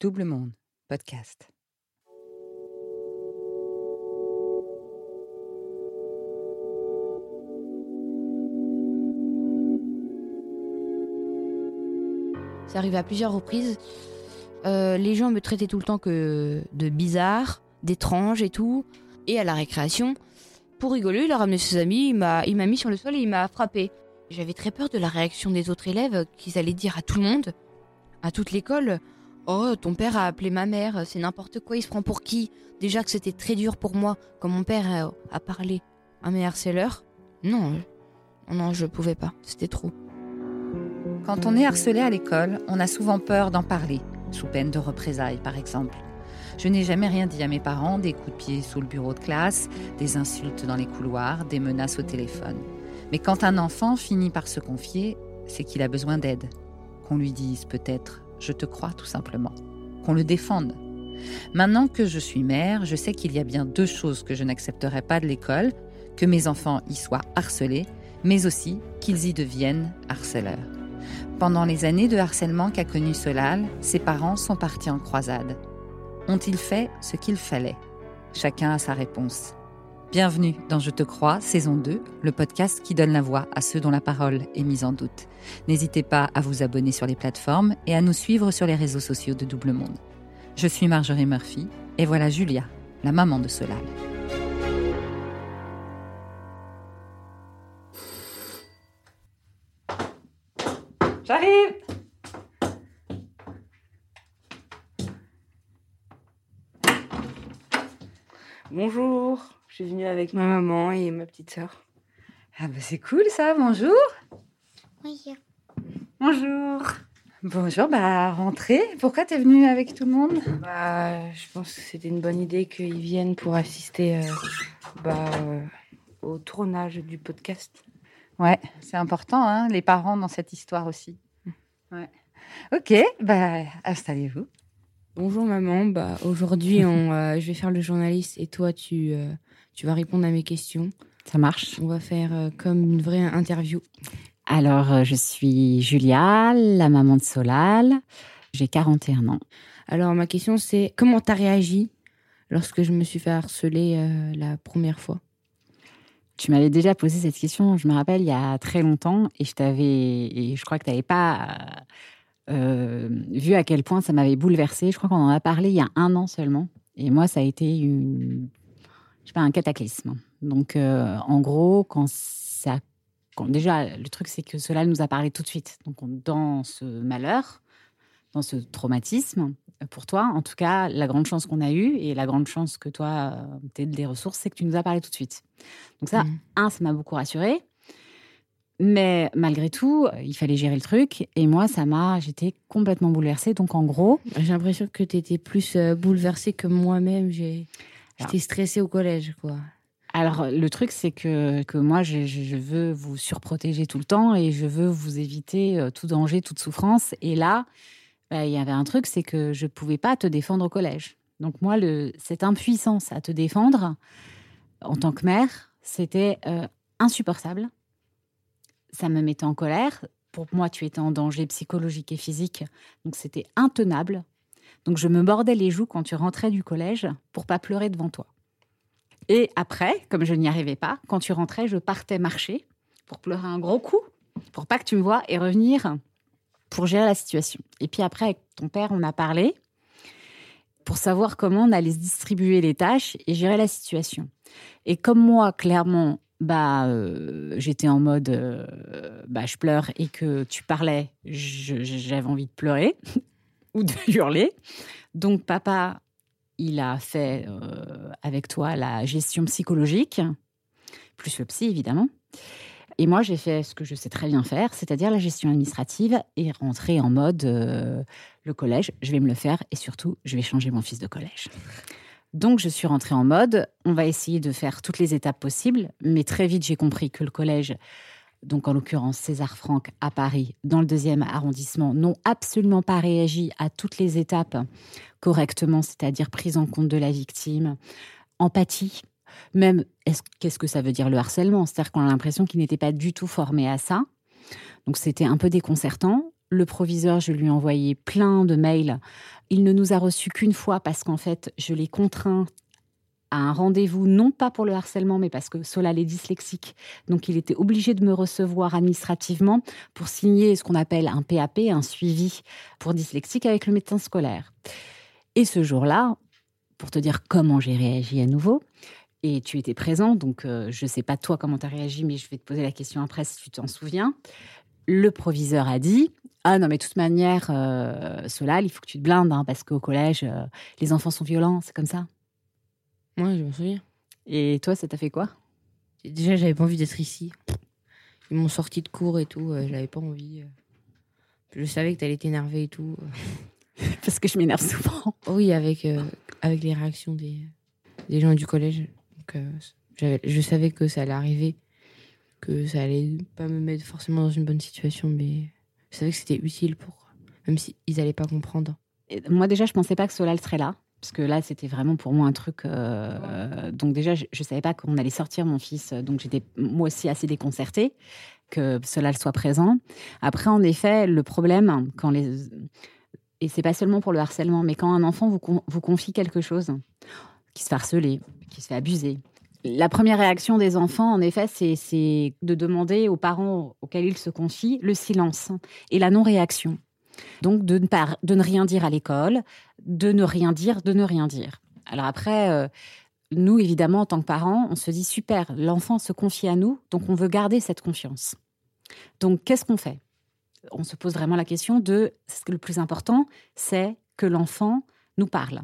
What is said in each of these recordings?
Double Monde, podcast. Ça arrive à plusieurs reprises. Euh, les gens me traitaient tout le temps que de bizarre, d'étrange et tout. Et à la récréation, pour rigoler, il a ramené ses amis, il m'a, il m'a mis sur le sol et il m'a frappé. J'avais très peur de la réaction des autres élèves, qu'ils allaient dire à tout le monde, à toute l'école, Oh, ton père a appelé ma mère, c'est n'importe quoi, il se prend pour qui? Déjà que c'était très dur pour moi quand mon père a, parlé à mes harceleurs. Non, euh, non, je pouvais pas, c'était trop. Quand on est harcelé à l'école, on a souvent peur d'en parler, sous peine de représailles par exemple. Je n'ai jamais rien dit à mes parents, des coups de pied sous le bureau de classe, des insultes dans les couloirs, des menaces au téléphone. Mais quand un enfant finit par se confier, c'est qu'il a besoin d'aide. Qu'on lui dise peut-être je te crois tout simplement. Qu'on le défende. Maintenant que je suis mère, je sais qu'il y a bien deux choses que je n'accepterai pas de l'école, que mes enfants y soient harcelés, mais aussi qu'ils y deviennent harceleurs. Pendant les années de harcèlement qu'a connu Solal, ses parents sont partis en croisade. Ont-ils fait ce qu'il fallait? Chacun a sa réponse. Bienvenue dans Je te crois, saison 2, le podcast qui donne la voix à ceux dont la parole est mise en doute. N'hésitez pas à vous abonner sur les plateformes et à nous suivre sur les réseaux sociaux de Double Monde. Je suis Marjorie Murphy et voilà Julia, la maman de Solal. Avec ma maman et ma petite sœur. Ah bah c'est cool ça, bonjour Bonjour. Bonjour. Bonjour, bah rentrez. Pourquoi t'es venue avec tout le monde? Bah, je pense que c'était une bonne idée qu'ils viennent pour assister euh, bah, euh, au tournage du podcast. Ouais, c'est important, hein, les parents dans cette histoire aussi. Ouais. Ok, bah installez-vous. Bonjour maman, bah, aujourd'hui on, euh, je vais faire le journaliste et toi tu, euh, tu vas répondre à mes questions. Ça marche. On va faire euh, comme une vraie interview. Alors, euh, je suis Julia, la maman de Solal. J'ai 41 ans. Alors ma question c'est comment t'as réagi lorsque je me suis fait harceler euh, la première fois? Tu m'avais déjà posé cette question, je me rappelle, il y a très longtemps, et je t'avais, et je crois que tu n'avais pas euh, vu à quel point ça m'avait bouleversée. Je crois qu'on en a parlé il y a un an seulement, et moi, ça a été une, je sais pas, un cataclysme. Donc, euh, en gros, quand ça, quand, déjà, le truc, c'est que cela nous a parlé tout de suite. Donc, on- dans ce malheur, dans ce traumatisme, pour toi, en tout cas, la grande chance qu'on a eue et la grande chance que toi, tu aies des ressources, c'est que tu nous as parlé tout de suite. Donc ça, Mhm. un, ça m'a beaucoup rassurée. Mais malgré tout, euh, il fallait gérer le truc. Et moi, ça m'a, j'étais complètement bouleversée. Donc en gros, J'ai l'impression que t'étais plus euh, bouleversée que moi-même. J'ai, j'étais stressée au collège quoi. alors le truc, c'est que, que moi, je, veux vous surprotéger tout le temps et je veux vous éviter euh, tout danger, toute souffrance. Et là, bah, il y avait un truc, c'est que je pouvais pas te défendre au collège. Donc moi, cette impuissance à te défendre en tant que mère, c'était euh, insupportable. Ça me mettait en colère. Pour moi, tu étais en danger psychologique et physique, donc c'était intenable. Donc je me mordais les joues quand tu rentrais du collège pour pas pleurer devant toi. Et après, comme je n'y arrivais pas, quand tu rentrais, je partais marcher pour pleurer un gros coup, pour pas que tu me vois et revenir pour gérer la situation. Et puis après, avec ton père, on a parlé pour savoir comment on allait se distribuer les tâches et gérer la situation. Et comme moi, clairement, bah, euh, j'étais en mode, euh, bah, je pleure et que tu parlais, j'avais envie de pleurer de hurler. Donc papa, il a fait euh, avec toi la gestion psychologique, plus le psy évidemment. Et moi, j'ai fait ce que je sais très bien faire, c'est-à-dire la gestion administrative et rentrer en mode euh, le collège, je vais me le faire et surtout, je vais changer mon fils de collège. Donc, je suis rentrée en mode, on va essayer de faire toutes les étapes possibles, mais très vite, j'ai compris que le collège, donc en l'occurrence César Franck à Paris, dans le deuxième arrondissement, n'ont absolument pas réagi à toutes les étapes correctement, c'est-à-dire prise en compte de la victime, empathie, même est-ce- qu'est-ce que ça veut dire le harcèlement? C'est-à-dire qu'on a l'impression qu'ils n'étaient pas du tout formés à ça. Donc c'était un peu déconcertant. Le proviseur, je lui ai envoyé plein de mails. Il ne nous a reçus qu'une fois parce qu'en fait, je l'ai contraint à un rendez-vous, non pas pour le harcèlement, mais parce que Solal est dyslexique. Donc, il était obligé de me recevoir administrativement pour signer ce qu'on appelle un PAP, un suivi pour dyslexique avec le médecin scolaire. Et ce jour-là, pour te dire comment j'ai réagi à nouveau, et tu étais présent, donc euh, je ne sais pas toi comment tu as réagi, mais je vais te poser la question après si tu t'en souviens. Le proviseur a dit Ah non, mais de toute manière, euh, Solal, il faut que tu te blindes, hein, parce qu'au collège, euh, les enfants sont violents, c'est comme ça. Ouais, je me souviens. Et toi, ça t'a fait quoi? Déjà, j'avais pas envie d'être ici. Ils m'ont sorti de cours et tout, euh, j'avais pas envie. euh. Je savais que t'allais t'énerver et tout. Parce que je m'énerve souvent. Oui, avec, euh, avec les réactions des, des gens du collège. Donc, euh, je savais que ça allait arriver, que ça allait pas me mettre forcément dans une bonne situation, mais je savais que c'était utile pour. Même s'ils ils allaient pas comprendre. Et moi, déjà, je pensais pas que Solal serait là. Parce que là, c'était vraiment pour moi un truc. euh, donc, déjà, je ne savais pas qu'on allait sortir mon fils. Donc, j'étais moi aussi assez déconcertée que Solal soit présent. Après, en effet, le problème, quand les. Et c'est pas seulement pour le harcèlement, mais quand un enfant vous, con- vous confie quelque chose, qui se fait harceler, qui se fait abuser. La première réaction des enfants, en effet, c'est- c'est de demander aux parents auxquels ils se confient le silence et la non-réaction. Donc de ne, pas, de ne rien dire à l'école, de ne rien dire, de ne rien dire. Alors après, euh, nous, évidemment, en tant que parents, on se dit super, l'enfant se confie à nous, donc on veut garder cette confiance. Donc qu'est-ce qu'on fait? On se pose vraiment la question de, ce que le plus important, c'est que l'enfant nous parle.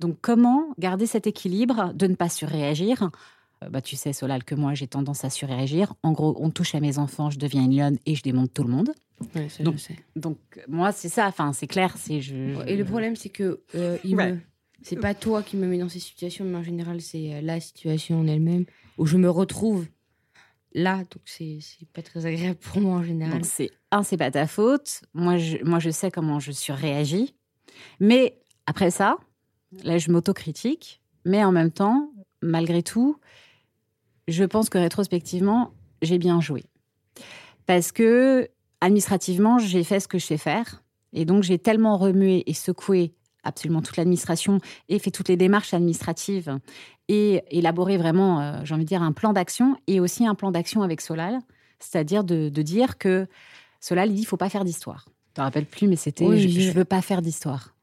Donc comment garder cet équilibre de ne pas surréagir? Euh, bah, tu sais, Solal, que moi, j'ai tendance à surréagir. En gros, on touche à mes enfants, je deviens une lionne et je démonte tout le monde. Ouais, ça, Donc, je sais. Donc, moi, c'est ça. Enfin, c'est clair. C'est je. Et le problème, c'est que euh, il Ouais. me... c'est pas toi qui me mets dans ces situations, mais en général, c'est euh, la situation en elle-même où je me retrouve là. Donc, c'est c'est pas très agréable pour moi en général. Donc, c'est un, c'est pas ta faute. Moi, je, moi, je sais comment je surréagis. Mais après ça, là, je m'autocritique. Mais en même temps, malgré tout, je pense que rétrospectivement, j'ai bien joué. Parce que administrativement, j'ai fait ce que je sais faire. Et donc, j'ai tellement remué et secoué absolument toute l'administration et fait toutes les démarches administratives et élaboré vraiment, euh, j'ai envie de dire, un plan d'action et aussi un plan d'action avec Solal, c'est-à-dire de, de dire que Solal, il dit, il faut pas faire d'histoire. Je te rappelle plus, mais c'était, Oui, je, je- je veux pas faire d'histoire.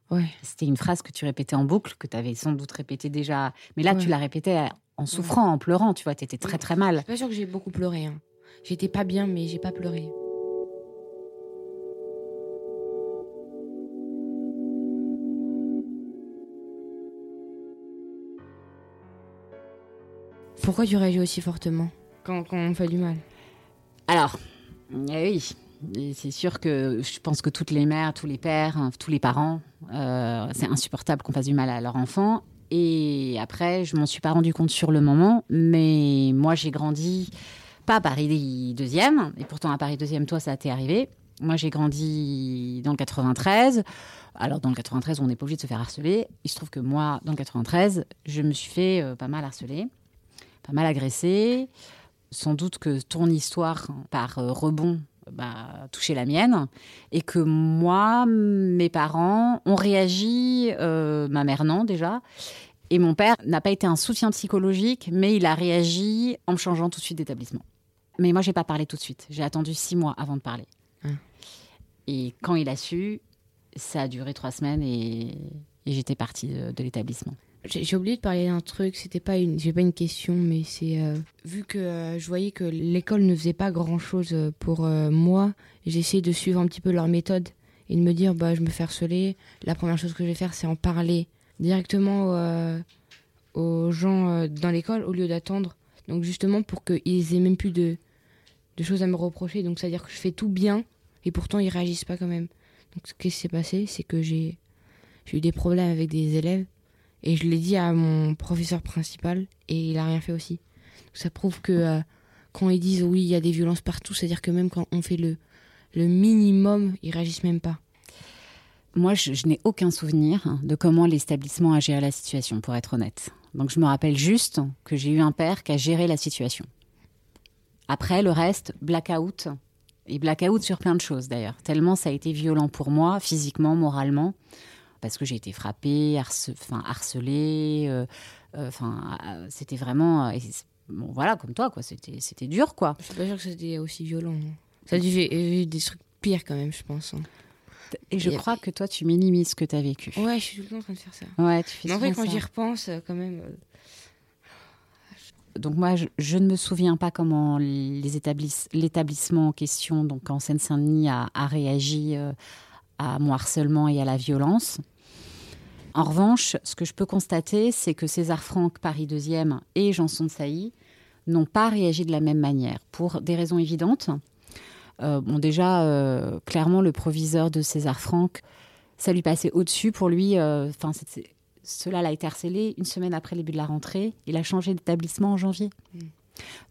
C'était une phrase que tu répétais en boucle, que tu avais sans doute répété déjà. Mais là, tu la répétais en souffrant, en pleurant, tu vois, tu étais très très Je mal. suis pas sûre que j'ai beaucoup pleuré. Hein. J'étais pas bien, mais j'ai pas pleuré. Pourquoi tu réagis aussi fortement quand, on fait du mal Alors, eh oui, c'est sûr que je pense que toutes les mères, tous les pères, hein, tous les parents, euh, c'est insupportable qu'on fasse du mal à leur enfant. Et après, je m'en suis pas rendu compte sur le moment, mais moi j'ai grandi pas à Paris deuxième, et pourtant à Paris deuxième, toi ça t'est arrivé. Moi j'ai grandi dans le 93. Alors dans le 93, on n'est pas obligé de se faire harceler. Il se trouve que moi, dans le 93, je me suis fait euh, pas mal harceler, pas mal agresser sans doute que ton histoire, par euh, rebond, bah, touché la mienne, et que moi, mes parents ont réagi, euh, ma mère non déjà, et mon père n'a pas été un soutien psychologique, mais il a réagi en me changeant tout de suite d'établissement. Mais moi, j'ai pas parlé tout de suite. J'ai attendu six mois avant de parler. Hum. Et quand il a su, ça a duré trois semaines et, et j'étais partie de, de l'établissement. J'ai oublié de parler d'un truc, c'était pas une, j'ai pas une question, mais c'est euh, vu que euh, je voyais que l'école ne faisait pas grand chose pour euh, moi, j'ai essayé de suivre un petit peu leur méthode et de me dire bah je me fais harceler, la première chose que je vais faire c'est en parler directement aux gens dans l'école au lieu d'attendre. Donc justement pour qu'ils aient même plus de, de choses à me reprocher, donc c'est à dire que je fais tout bien et pourtant ils réagissent pas quand même. Donc ce qui s'est passé, c'est que j'ai eu des problèmes avec des élèves. Et je l'ai dit à mon professeur principal et il a rien fait aussi. Ça prouve que euh, quand ils disent oui, il y a des violences partout, c'est-à-dire que même quand on fait le, le minimum, ils réagissent même pas. Moi, je, je n'ai aucun souvenir de comment l'établissement a géré la situation, pour être honnête. Donc, je me rappelle juste que j'ai eu un père qui a géré la situation. Après, le reste, blackout, Et blackout sur plein de choses d'ailleurs. Tellement ça a été violent pour moi, physiquement, moralement, parce que j'ai été frappée, harce- enfin, harcelée. euh, euh, Enfin, euh, c'était vraiment. bon, voilà, comme toi, quoi. C'était c'était dur, quoi. Je suis pas sûre que c'était aussi violent. Ça a dû eu des trucs pires quand même, je pense. hein. Et je Et- crois que toi, tu minimises ce que tu as vécu. Ouais, je suis tout le temps en train de faire ça. Ouais, tu fais Mais en fait, quand j'y repense, quand même. Donc moi, je, je ne me souviens pas comment l'établissement en question, donc en Seine-Saint-Denis, a, a réagi euh, à mon harcèlement et à la violence. En revanche, ce que je peux constater, c'est que César Franck, Paris 2e et Janson de Sailly n'ont pas réagi de la même manière, pour des raisons évidentes. Euh, bon, déjà, euh, clairement, le proviseur de César Franck, ça lui passait au-dessus. Pour lui, euh, enfin, cela l'a été harcelé une semaine après le début de la rentrée. Il a changé d'établissement en janvier. Mm.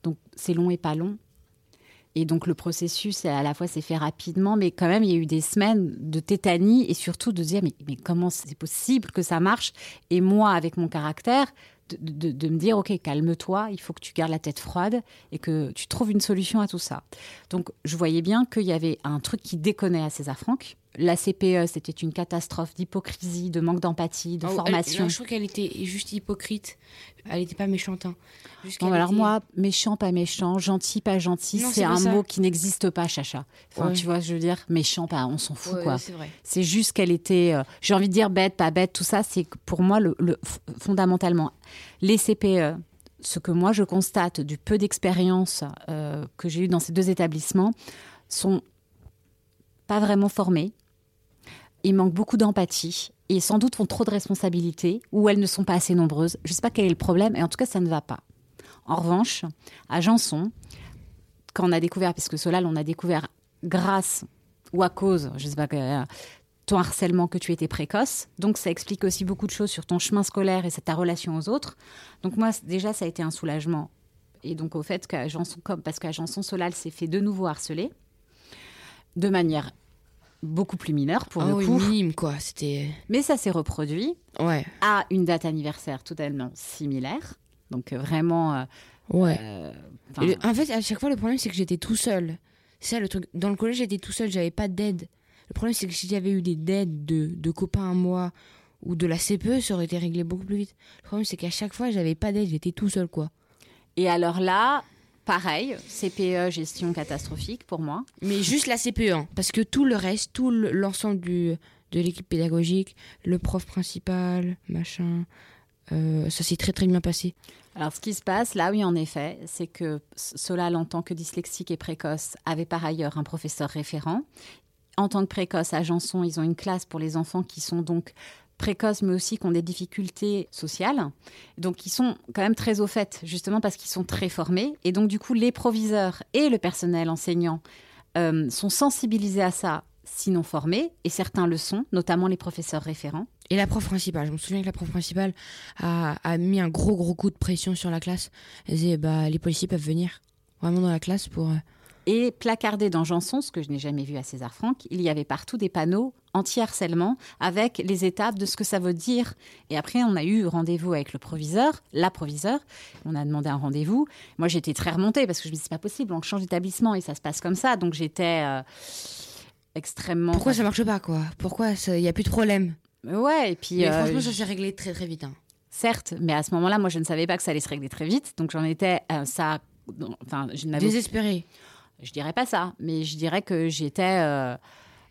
Donc, c'est long et pas long. Et donc, le processus, à la fois, s'est fait rapidement, mais quand même, il y a eu des semaines de tétanie et surtout de dire, mais, comment c'est possible que ça marche? Et moi, avec mon caractère, de, de- de me dire, OK, calme-toi, il faut que tu gardes la tête froide et que tu trouves une solution à tout ça. Donc, je voyais bien qu'il y avait un truc qui déconnait à César Franck. La CPE, c'était une catastrophe d'hypocrisie, de manque d'empathie, de oh, elle- formation. non, je trouve qu'elle était juste hypocrite. Elle était pas méchante. Hein. Alors moi, méchant, pas méchant, gentil, pas gentil, c'est un ça. mot qui n'existe pas, Chacha. Enfin, Ouais. tu vois, je veux dire, méchant, pas, on s'en fout, Ouais, quoi. c'est juste qu'elle était, euh, j'ai envie de dire bête, pas bête, tout ça, c'est pour moi, le, le- f- fondamentalement, les CPE, ce que moi je constate du peu d'expérience euh, que j'ai eu dans ces deux établissements, sont pas vraiment formés. Ils manquent beaucoup d'empathie et sans doute ont trop de responsabilités ou elles ne sont pas assez nombreuses. Je ne sais pas quel est le problème et en tout cas, ça ne va pas. En revanche, à Janson, quand on a découvert, parce que Solal, on a découvert grâce ou à cause, je ne sais pas, euh, ton harcèlement que tu étais précoce. Donc ça explique aussi beaucoup de choses sur ton chemin scolaire et ta relation aux autres. Donc moi, déjà, ça a été un soulagement. Et donc au fait qu'à Janson, comme parce qu'à Janson, Solal s'est fait de nouveau harceler, de manière beaucoup plus mineure pour Ah le coup. minime, quoi. C'était. Mais ça s'est reproduit Ouais. à une date anniversaire totalement similaire. Donc euh, vraiment... euh, Ouais. euh, le- en fait, à chaque fois, le problème, c'est que j'étais tout seul. C'est ça le truc. Dans le collège, j'étais tout seul, j'avais pas d'aide. Le problème, c'est que si j'avais eu des aides de, de copains à moi ou de la CPE, ça aurait été réglé beaucoup plus vite. Le problème, c'est qu'à chaque fois, j'avais pas d'aide, j'étais tout seul, quoi. Et alors là, pareil, CPE, gestion catastrophique pour moi. Mais juste la CPE, hein, parce que tout le reste, tout le- l'ensemble du de l'équipe pédagogique, le prof principal, machin, euh, ça s'est très très bien passé. Alors, ce qui se passe, là, oui, en effet, c'est que Solal, en tant que dyslexique et précoce, avait par ailleurs un professeur référent. En tant que précoce, à Janson, ils ont une classe pour les enfants qui sont donc précoces, mais aussi qui ont des difficultés sociales. Donc, ils sont quand même très au fait, justement parce qu'ils sont très formés. Et donc, du coup, les proviseurs et le personnel enseignant euh, sont sensibilisés à ça, sinon formés, et certains le sont, notamment les professeurs référents. Et la prof principale, je me souviens que la prof principale a, a mis un gros gros coup de pression sur la classe. Elle disait bah les policiers peuvent venir vraiment dans la classe pour. euh, Et placardé dans Janson, ce que je n'ai jamais vu à César Franck, il y avait partout des panneaux anti-harcèlement avec les étapes de ce que ça veut dire. Et après, on a eu rendez-vous avec le proviseur, la proviseure. On a demandé un rendez-vous. Moi, j'étais très remontée parce que je me disais, c'est pas possible, on change d'établissement et ça se passe comme ça. Donc, j'étais euh, extrêmement. Pourquoi ça marche pas quoi? Pourquoi il y a plus de problème? Ouais, et puis. Mais euh, franchement, ça s'est réglé très très vite. hein. Certes, mais à ce moment-là, moi, je ne savais pas que ça allait se régler très vite. Donc, j'en étais. euh, ça. Enfin, je n'avais Désespéré. je dirais pas ça, mais je dirais que j'étais euh,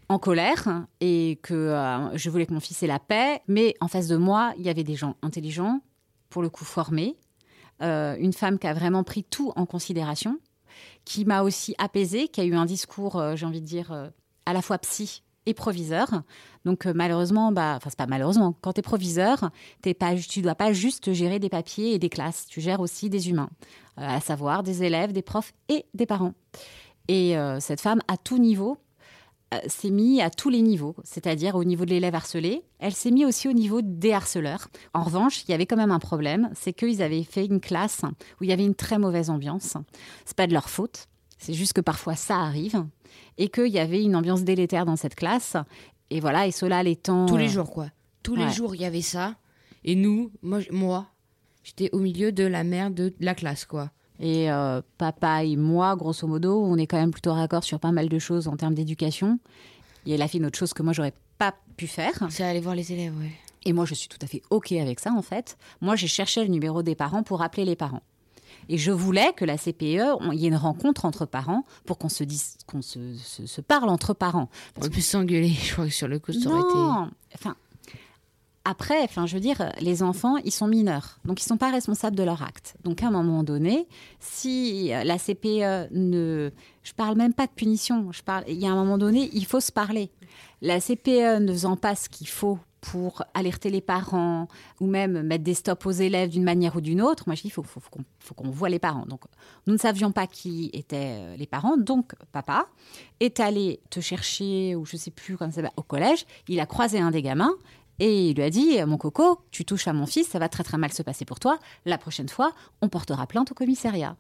en colère et que euh, je voulais que mon fils ait la paix. Mais en face de moi, il y avait des gens intelligents, pour le coup formés, euh, une femme qui a vraiment pris tout en considération, qui m'a aussi apaisée, qui a eu un discours, euh, j'ai envie de dire, à la fois psy et proviseur. Donc malheureusement, bah, enfin c'est pas malheureusement, quand tu es proviseur, t'es pas, tu dois pas juste gérer des papiers et des classes, tu gères aussi des humains, à savoir des élèves, des profs et des parents. Et cette femme, à tout niveau, s'est mise à tous les niveaux, c'est-à-dire au niveau de l'élève harcelé. Elle s'est mise aussi au niveau des harceleurs. En revanche, il y avait quand même un problème, c'est qu'ils avaient fait une classe où il y avait une très mauvaise ambiance. C'est pas de leur faute, c'est juste que parfois ça arrive et qu'il y avait une ambiance délétère dans cette classe. Et voilà, et cela l'étant Tous les euh, jours quoi. Tous les jours il y avait ça. Et nous, moi, moi j'étais au milieu de la merde de la classe quoi. Et euh, papa et moi, grosso modo, on est quand même plutôt raccord sur pas mal de choses en termes d'éducation. Et elle a fait une autre chose que moi, j'aurais pas pu faire. C'est aller voir les élèves, ouais. Et moi, je suis tout à fait OK avec ça, en fait. Moi, j'ai cherché le numéro des parents pour appeler les parents. Et je voulais que la CPE, il y ait une rencontre entre parents pour qu'on se dise, qu'on se, se- se parle entre parents. On peut s'engueuler, je crois que sur le coup, ça aurait été. Non, enfin, après, enfin, je veux dire, les enfants, ils sont mineurs, donc ils sont pas responsables de leur acte. Donc à un moment donné, si euh, la CPE ne, je parle même pas de punition, je parle, il y a un moment donné, il faut se parler. La CPE ne faisant pas ce qu'il faut pour alerter les parents ou même mettre des stops aux élèves d'une manière ou d'une autre, moi je dis il faut, qu'on voit les parents. Donc nous ne savions pas qui étaient euh, les parents, donc papa est allé te chercher ou je sais plus comment ça s'appelle au collège, il a croisé un des gamins et il lui a dit mon coco, tu touches à mon fils, ça va très très mal se passer pour toi. La prochaine fois, on portera plainte au commissariat.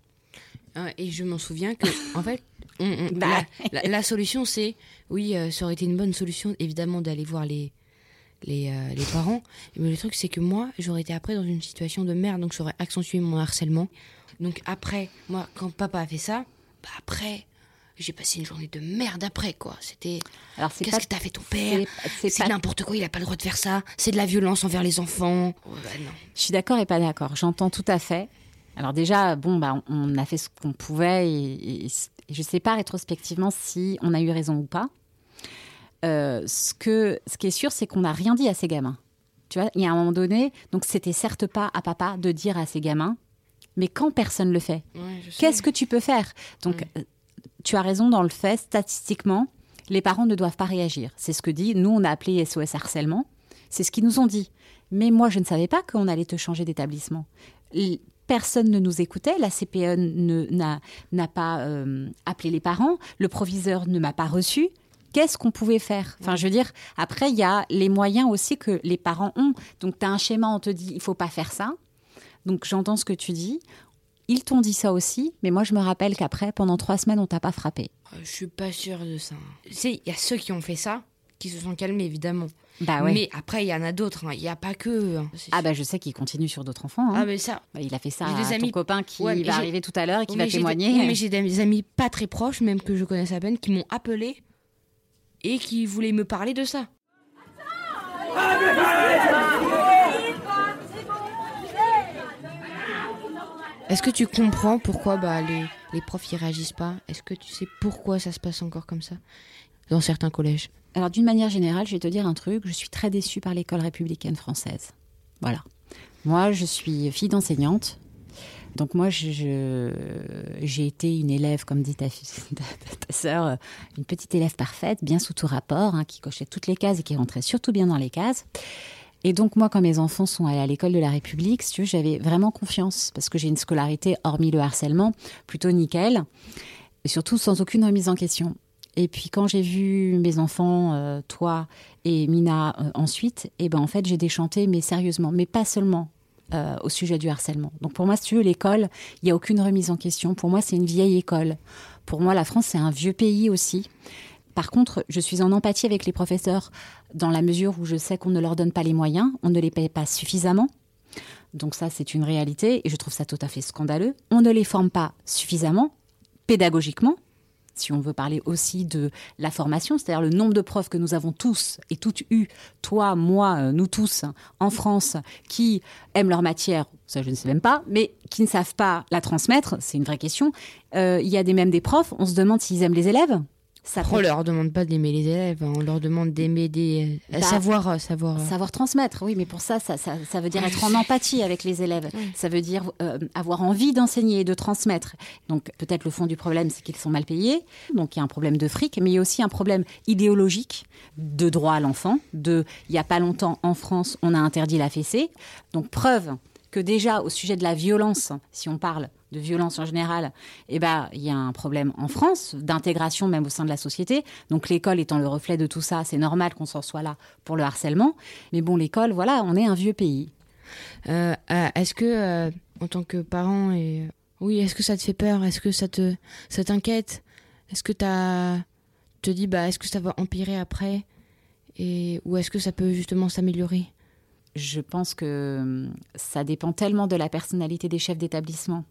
Ah, Et je m'en souviens que, en fait, on- on- Bah. la, la- la solution, c'est, oui, euh, ça aurait été une bonne solution, évidemment, d'aller voir les, les, euh, les parents. Mais le truc, c'est que moi, j'aurais été après dans une situation de merde, donc j'aurais accentué mon harcèlement. Donc après, moi, quand papa a fait ça, bah après, j'ai passé une journée de merde après, quoi. C'était, Alors c'est qu'est-ce pas que t'as fait ton père c'est- c'est C'est pas- n'importe quoi, il a pas le droit de faire ça. C'est de la violence envers les enfants. Oh, bah non. Je suis d'accord et pas d'accord. J'entends tout à fait. Alors déjà, bon, bah, on a fait ce qu'on pouvait et, et- et je ne sais pas rétrospectivement si on a eu raison ou pas. Euh, ce, que, ce qui est sûr, c'est qu'on n'a rien dit à ces gamins. Tu vois, il y a un moment donné, donc c'était certes pas à papa de dire à ces gamins, mais quand personne le fait, Ouais, qu'est-ce que tu peux faire? Donc, euh, tu as raison dans le fait, statistiquement, les parents ne doivent pas réagir. C'est ce que dit, nous, on a appelé SOS harcèlement. C'est ce qu'ils nous ont dit. Mais moi, je ne savais pas qu'on allait te changer d'établissement. Personne ne nous écoutait, la CPE n'a pas euh, appelé les parents, le proviseur ne m'a pas reçu. Qu'est-ce qu'on pouvait faire? Enfin, je veux dire, après, il y a les moyens aussi que les parents ont. Donc, tu as un schéma, on te dit, il faut pas faire ça. Donc, j'entends ce que tu dis. Ils t'ont dit ça aussi, mais moi, je me rappelle qu'après, pendant trois semaines, on t'a pas frappé. Euh, Je suis pas sûre de ça. Tu sais, il y a ceux qui ont fait ça, qui se sont calmés, évidemment. Bah ouais. Mais après, il y en a d'autres. hein. Il n'y a pas que hein. Ah bah je sais qu'il continue sur d'autres enfants. hein. Ah, mais ça. Bah, il a fait ça J'ai des à ton amis- copain qui Ouais, va arriver tout à l'heure et qui Oui, va mais j'ai témoigner. des- oui, mais j'ai des amis pas très proches, même que je connaisse à peine, qui m'ont appelé et qui voulaient me parler de ça. Est-ce que tu comprends pourquoi bah, les, profs y réagissent pas? Est-ce que tu sais pourquoi ça se passe encore comme ça? Dans certains collèges Alors d'une manière générale, je vais te dire un truc, je suis très déçue par l'école républicaine française. Voilà. Moi, je suis fille d'enseignante. Donc moi, j'ai été une élève, comme dit ta, ta, sœur, une petite élève parfaite, bien sous tout rapport, hein, qui cochait toutes les cases et qui rentrait surtout bien dans les cases. Et donc moi, quand mes enfants sont allés à l'école de la République, si j'avais vraiment confiance parce que j'ai une scolarité, hormis le harcèlement, plutôt nickel, et surtout sans aucune remise en question. Et puis quand j'ai vu mes enfants, euh, toi et Mina euh, ensuite, et ben en fait j'ai déchanté, mais sérieusement, mais pas seulement euh, au sujet du harcèlement. Donc pour moi, si tu veux, l'école, il n'y a aucune remise en question. Pour moi, c'est une vieille école. Pour moi, la France, c'est un vieux pays aussi. Par contre, je suis en empathie avec les professeurs dans la mesure où je sais qu'on ne leur donne pas les moyens, on ne les paye pas suffisamment. Donc ça, c'est une réalité et je trouve ça tout à fait scandaleux. On ne les forme pas suffisamment, pédagogiquement, si on veut parler aussi de la formation, c'est-à-dire le nombre de profs que nous avons tous et toutes eu, toi, moi, euh, nous tous, en France, qui aiment leur matière, ça je ne sais même pas, mais qui ne savent pas la transmettre, c'est une vraie question. Euh, Il y a des, même des profs, on se demande s'ils aiment les élèves. Ça On leur demande pas d'aimer les élèves, hein. on leur demande d'aimer des. euh, Bah, savoir. euh, savoir euh, Savoir transmettre, oui, mais pour ça, ça, ça, ça veut dire être en empathie avec les élèves. Ça veut dire euh, avoir envie d'enseigner et de transmettre. Donc peut-être le fond du problème, c'est qu'ils sont mal payés. Donc il y a un problème de fric, mais il y a aussi un problème idéologique de droit à l'enfant. De, il y a pas longtemps en France, on a interdit la fessée. Donc preuve que déjà au sujet de la violence, si on parle de violence en général, eh ben, il y a un problème en France d'intégration même au sein de la société. Donc l'école étant le reflet de tout ça, c'est normal qu'on s'en soit là pour le harcèlement. Mais bon, l'école, voilà, on est un vieux pays. Euh, euh, est-ce que, euh, en tant que parent, et oui, est-ce que ça te fait peur? Est-ce que ça te, ça t'inquiète? Est-ce que t'as, te dis, bah, est-ce que ça va empirer après? Et ou est-ce que ça peut justement s'améliorer? Je pense que hum, ça dépend tellement de la personnalité des chefs d'établissement.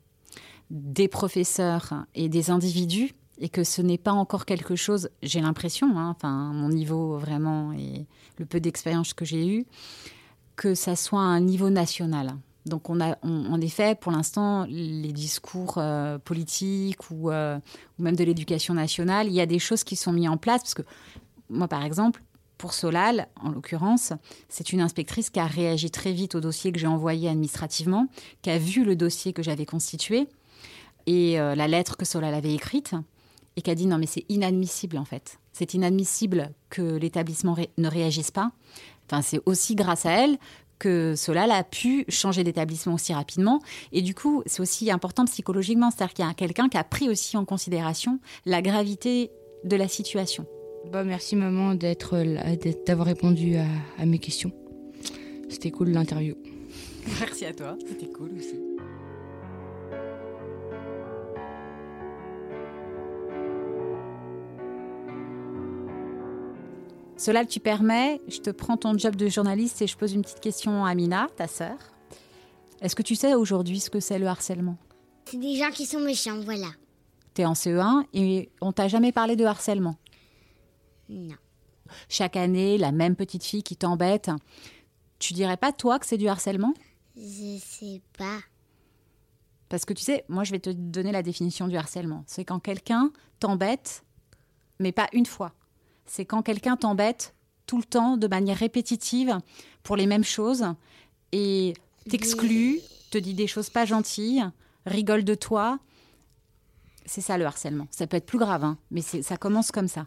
Des professeurs et des individus et que ce n'est pas encore quelque chose, j'ai l'impression, hein, enfin mon niveau vraiment et le peu d'expérience que j'ai eu, que ça soit un niveau national. Donc on a, en effet, pour l'instant, les discours euh, politiques euh, ou, même de l'éducation nationale, il y a des choses qui sont mises en place parce que moi, par exemple, pour Solal, en l'occurrence, c'est une inspectrice qui a réagi très vite au dossier que j'ai envoyé administrativement, qui a vu le dossier que j'avais constitué et euh, la lettre que Solal avait écrite et qui a dit non mais c'est inadmissible en fait. C'est inadmissible que l'établissement ne réagisse pas. Enfin, c'est aussi grâce à elle que Solal a pu changer d'établissement aussi rapidement. Et du coup, c'est aussi important psychologiquement, c'est-à-dire qu'il y a quelqu'un qui a pris aussi en considération la gravité de la situation. Bah, merci maman d'être d'avoir répondu à mes questions. C'était cool l'interview. Merci à toi, c'était cool aussi. Cela tu permets, je te prends ton job de journaliste et je pose une petite question à Amina, ta sœur. Est-ce que tu sais aujourd'hui ce que c'est le harcèlement? C'est des gens qui sont méchants, voilà. Tu es en CE1 et on t'a jamais parlé de harcèlement? Non. Chaque année, la même petite fille qui t'embête. Tu dirais pas, toi, que c'est du harcèlement? Je sais pas. Parce que tu sais, moi, je vais te donner la définition du harcèlement. C'est quand quelqu'un t'embête, mais pas une fois c'est quand quelqu'un t'embête tout le temps de manière répétitive pour les mêmes choses et t'exclut, te dit des choses pas gentilles, rigole de toi. C'est ça le harcèlement. Ça peut être plus grave, hein, mais ça commence comme ça.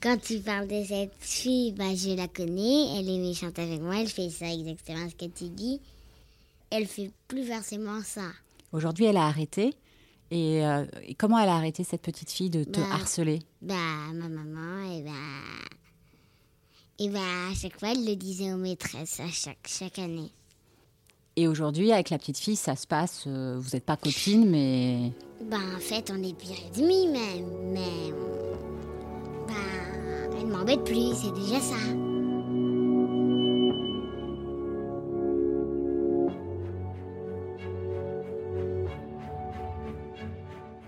Quand tu parles de cette fille, bah, je la connais, elle est méchante avec moi, elle fait ça exactement ce que tu dis. Elle fait plus forcément ça. Aujourd'hui, elle a arrêté. Euh, et, comment elle a arrêté cette petite fille de te bah, harceler? Bah, ma maman, et bah, et bah, à chaque fois, elle le disait aux maîtresses, à chaque, chaque année. Et aujourd'hui, avec la petite fille, ça se passe, euh, vous n'êtes pas copine, mais... Bah, en fait, on est pire ennemis, mais... Mais... Bah, elle m'embête plus, c'est déjà ça.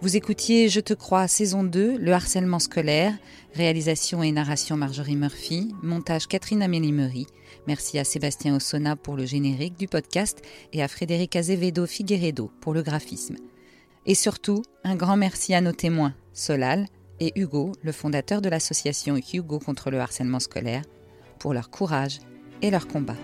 Vous écoutiez Je te crois, saison 2, Le harcèlement scolaire, réalisation et narration Marjorie Murphy, montage Catherine Amélie Meury. Merci à Sébastien Ossona pour le générique du podcast et à Frédéric Azevedo Figueredo pour le graphisme. Et surtout, un grand merci à nos témoins, Solal et Hugo, le fondateur de l'association Hugo contre le harcèlement scolaire, pour leur courage et leur combat.